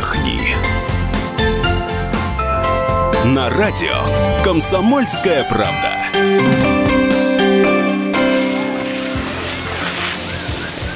отдохни. На радио «Комсомольская правда».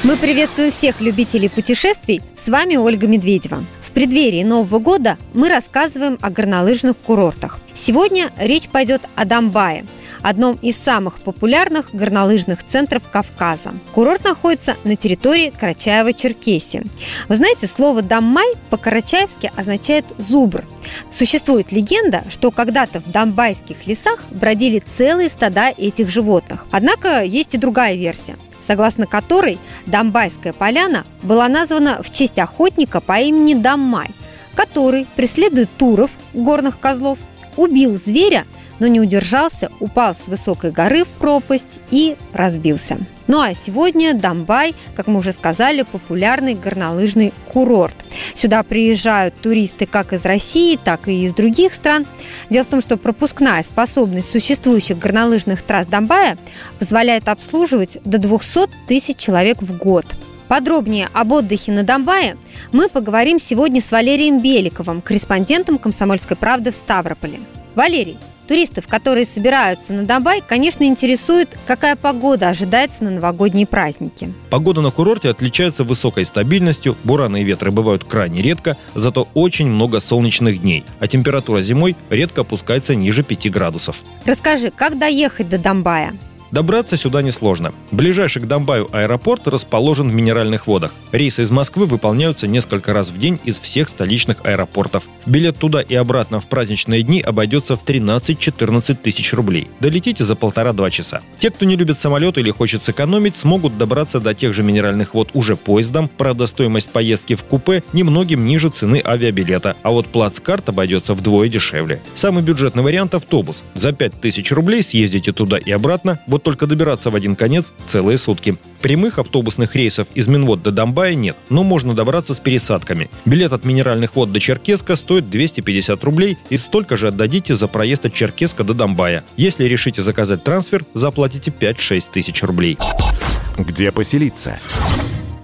Мы приветствуем всех любителей путешествий. С вами Ольга Медведева. В преддверии Нового года мы рассказываем о горнолыжных курортах. Сегодня речь пойдет о Дамбае – одном из самых популярных горнолыжных центров Кавказа. Курорт находится на территории Карачаева-Черкесии. Вы знаете, слово «даммай» по-карачаевски означает «зубр». Существует легенда, что когда-то в дамбайских лесах бродили целые стада этих животных. Однако есть и другая версия согласно которой Дамбайская поляна была названа в честь охотника по имени Даммай, который, преследуя туров, горных козлов, убил зверя но не удержался, упал с высокой горы в пропасть и разбился. Ну а сегодня Дамбай, как мы уже сказали, популярный горнолыжный курорт. Сюда приезжают туристы как из России, так и из других стран. Дело в том, что пропускная способность существующих горнолыжных трасс Дамбая позволяет обслуживать до 200 тысяч человек в год. Подробнее об отдыхе на Донбае мы поговорим сегодня с Валерием Беликовым, корреспондентом «Комсомольской правды» в Ставрополе. Валерий, Туристов, которые собираются на Дабай, конечно, интересует, какая погода ожидается на новогодние праздники. Погода на курорте отличается высокой стабильностью, бураны и ветры бывают крайне редко, зато очень много солнечных дней, а температура зимой редко опускается ниже 5 градусов. Расскажи, как доехать до Донбая? Добраться сюда несложно. Ближайший к Донбаю аэропорт расположен в Минеральных водах. Рейсы из Москвы выполняются несколько раз в день из всех столичных аэропортов. Билет туда и обратно в праздничные дни обойдется в 13-14 тысяч рублей. Долетите за полтора-два часа. Те, кто не любит самолет или хочет сэкономить, смогут добраться до тех же Минеральных вод уже поездом. Правда, стоимость поездки в купе немногим ниже цены авиабилета, а вот плацкарт обойдется вдвое дешевле. Самый бюджетный вариант – автобус. За 5000 рублей съездите туда и обратно, вот только добираться в один конец целые сутки. Прямых автобусных рейсов из Минвод до Донбая нет, но можно добраться с пересадками. Билет от Минеральных вод до Черкеска стоит 250 рублей и столько же отдадите за проезд от Черкеска до Донбая. Если решите заказать трансфер, заплатите 5-6 тысяч рублей. Где поселиться?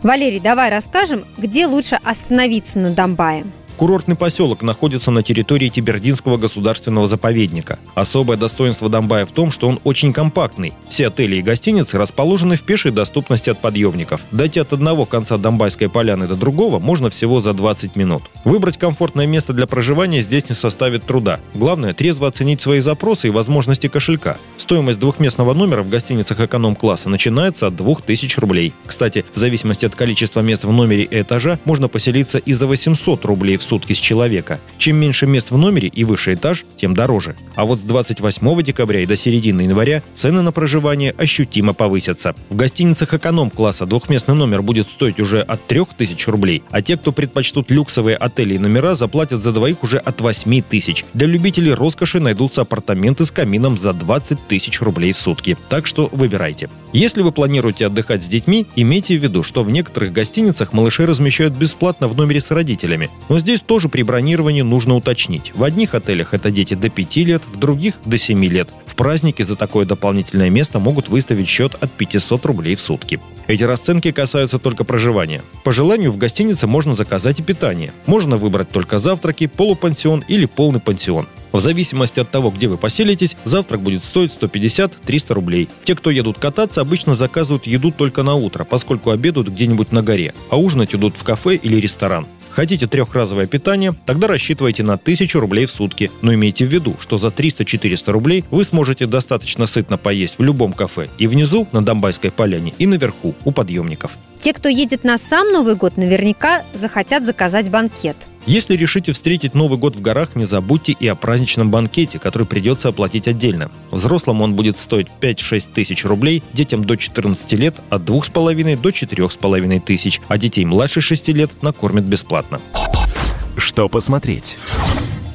Валерий, давай расскажем, где лучше остановиться на Донбае. Курортный поселок находится на территории Тибердинского государственного заповедника. Особое достоинство Донбая в том, что он очень компактный. Все отели и гостиницы расположены в пешей доступности от подъемников. Дойти от одного конца Донбайской поляны до другого можно всего за 20 минут. Выбрать комфортное место для проживания здесь не составит труда. Главное – трезво оценить свои запросы и возможности кошелька. Стоимость двухместного номера в гостиницах эконом-класса начинается от 2000 рублей. Кстати, в зависимости от количества мест в номере и этажа можно поселиться и за 800 рублей в сутки с человека. Чем меньше мест в номере и выше этаж, тем дороже. А вот с 28 декабря и до середины января цены на проживание ощутимо повысятся. В гостиницах эконом-класса двухместный номер будет стоить уже от 3000 рублей, а те, кто предпочтут люксовые отели и номера, заплатят за двоих уже от 8 тысяч. Для любителей роскоши найдутся апартаменты с камином за 20 тысяч рублей в сутки. Так что выбирайте. Если вы планируете отдыхать с детьми, имейте в виду, что в некоторых гостиницах малышей размещают бесплатно в номере с родителями. Но Здесь тоже при бронировании нужно уточнить. В одних отелях это дети до 5 лет, в других до 7 лет. В праздники за такое дополнительное место могут выставить счет от 500 рублей в сутки. Эти расценки касаются только проживания. По желанию в гостинице можно заказать и питание. Можно выбрать только завтраки, полупансион или полный пансион. В зависимости от того, где вы поселитесь, завтрак будет стоить 150-300 рублей. Те, кто едут кататься, обычно заказывают еду только на утро, поскольку обедают где-нибудь на горе, а ужинать идут в кафе или ресторан. Хотите трехразовое питание? Тогда рассчитывайте на 1000 рублей в сутки. Но имейте в виду, что за 300-400 рублей вы сможете достаточно сытно поесть в любом кафе и внизу, на Донбайской поляне, и наверху, у подъемников. Те, кто едет на сам Новый год, наверняка захотят заказать банкет – если решите встретить Новый год в горах, не забудьте и о праздничном банкете, который придется оплатить отдельно. Взрослым он будет стоить 5-6 тысяч рублей, детям до 14 лет от 2,5 до 4,5 тысяч, а детей младше 6 лет накормят бесплатно. Что посмотреть?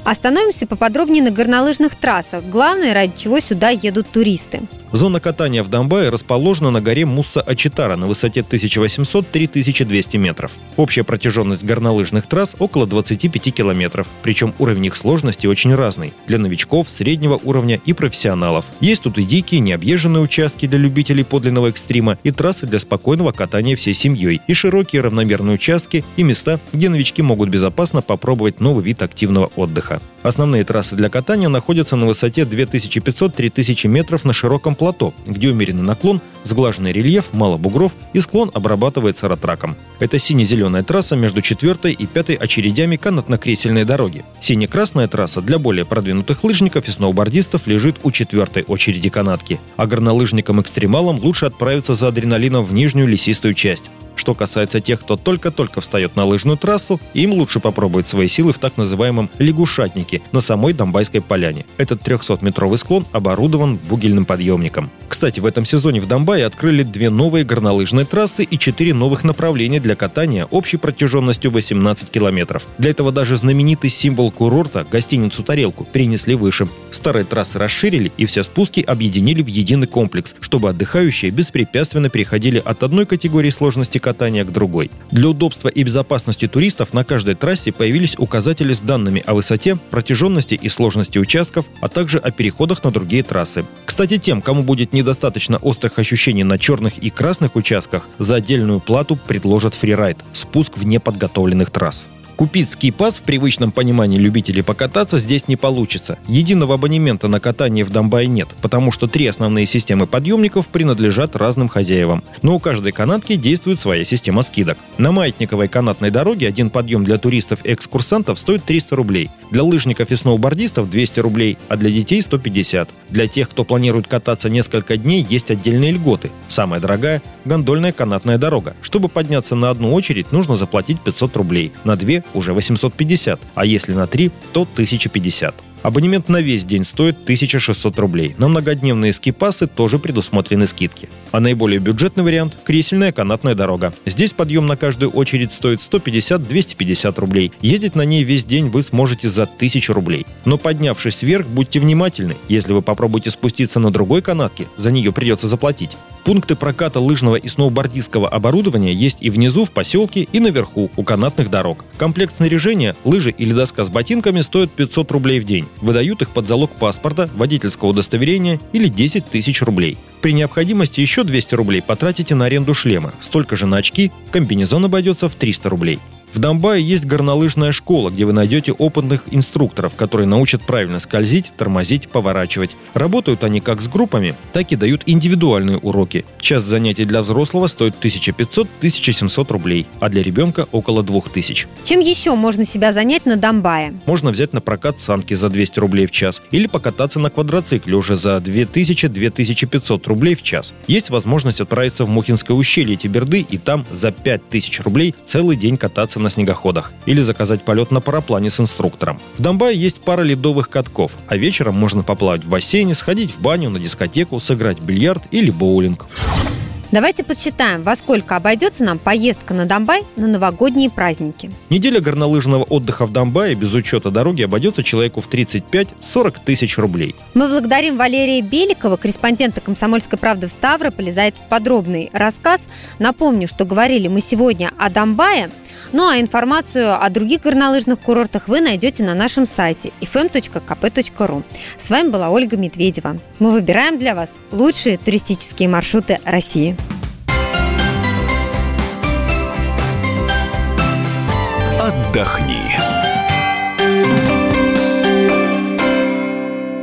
Остановимся поподробнее на горнолыжных трассах, главное, ради чего сюда едут туристы. Зона катания в Донбайе расположена на горе Мусса-Ачитара на высоте 1800-3200 метров. Общая протяженность горнолыжных трасс около 25 километров, причем уровень их сложности очень разный – для новичков, среднего уровня и профессионалов. Есть тут и дикие, необъезженные участки для любителей подлинного экстрима, и трассы для спокойного катания всей семьей, и широкие равномерные участки, и места, где новички могут безопасно попробовать новый вид активного отдыха. Основные трассы для катания находятся на высоте 2500-3000 метров на широком плато, где умеренный наклон, сглаженный рельеф, мало бугров и склон обрабатывается ратраком. Это сине-зеленая трасса между четвертой и пятой очередями канатно-кресельной дороги. Сине-красная трасса для более продвинутых лыжников и сноубордистов лежит у четвертой очереди канатки, а горнолыжникам-экстремалам лучше отправиться за адреналином в нижнюю лесистую часть. Что касается тех, кто только-только встает на лыжную трассу, им лучше попробовать свои силы в так называемом лягушатнике на самой Донбайской поляне. Этот 300-метровый склон оборудован бугельным подъемником. Кстати, в этом сезоне в Донбайе открыли две новые горнолыжные трассы и четыре новых направления для катания общей протяженностью 18 километров. Для этого даже знаменитый символ курорта, гостиницу «Тарелку», перенесли выше. Старые трассы расширили и все спуски объединили в единый комплекс, чтобы отдыхающие беспрепятственно переходили от одной категории сложности катания к другой. Для удобства и безопасности туристов на каждой трассе появились указатели с данными о высоте, протяженности и сложности участков, а также о переходах на другие трассы. Кстати, тем, кому будет недостаточно острых ощущений на черных и красных участках, за отдельную плату предложат фрирайд – спуск в неподготовленных трасс. Купить ски-пас в привычном понимании любителей покататься здесь не получится. Единого абонемента на катание в Донбайе нет, потому что три основные системы подъемников принадлежат разным хозяевам. Но у каждой канатки действует своя система скидок. На маятниковой канатной дороге один подъем для туристов и экскурсантов стоит 300 рублей. Для лыжников и сноубордистов 200 рублей, а для детей 150. Для тех, кто планирует кататься несколько дней, есть отдельные льготы. Самая дорогая – гондольная канатная дорога. Чтобы подняться на одну очередь, нужно заплатить 500 рублей. На две уже 850, а если на 3, то 1050. Абонемент на весь день стоит 1600 рублей. На многодневные ски-пасы тоже предусмотрены скидки. А наиболее бюджетный вариант – кресельная канатная дорога. Здесь подъем на каждую очередь стоит 150-250 рублей. Ездить на ней весь день вы сможете за 1000 рублей. Но поднявшись вверх, будьте внимательны. Если вы попробуете спуститься на другой канатке, за нее придется заплатить. Пункты проката лыжного и сноубордистского оборудования есть и внизу в поселке, и наверху у канатных дорог. Комплект снаряжения, лыжи или доска с ботинками стоят 500 рублей в день. Выдают их под залог паспорта, водительского удостоверения или 10 тысяч рублей. При необходимости еще 200 рублей потратите на аренду шлема, столько же на очки, комбинезон обойдется в 300 рублей. В Донбайе есть горнолыжная школа, где вы найдете опытных инструкторов, которые научат правильно скользить, тормозить, поворачивать. Работают они как с группами, так и дают индивидуальные уроки. Час занятий для взрослого стоит 1500-1700 рублей, а для ребенка около 2000. Чем еще можно себя занять на Донбайе? Можно взять на прокат санки за 200 рублей в час или покататься на квадроцикле уже за 2000-2500 рублей в час. Есть возможность отправиться в Мухинское ущелье Тиберды и там за 5000 рублей целый день кататься на на снегоходах или заказать полет на параплане с инструктором. В Донбайе есть пара ледовых катков, а вечером можно поплавать в бассейне, сходить в баню, на дискотеку, сыграть в бильярд или боулинг. Давайте подсчитаем, во сколько обойдется нам поездка на Донбай на новогодние праздники. Неделя горнолыжного отдыха в Донбайе без учета дороги обойдется человеку в 35-40 тысяч рублей. Мы благодарим Валерия Беликова, корреспондента «Комсомольской правды» в Ставрополе, за этот подробный рассказ. Напомню, что говорили мы сегодня о Донбайе, ну а информацию о других горнолыжных курортах вы найдете на нашем сайте fm.kp.ru. С вами была Ольга Медведева. Мы выбираем для вас лучшие туристические маршруты России. Отдохни.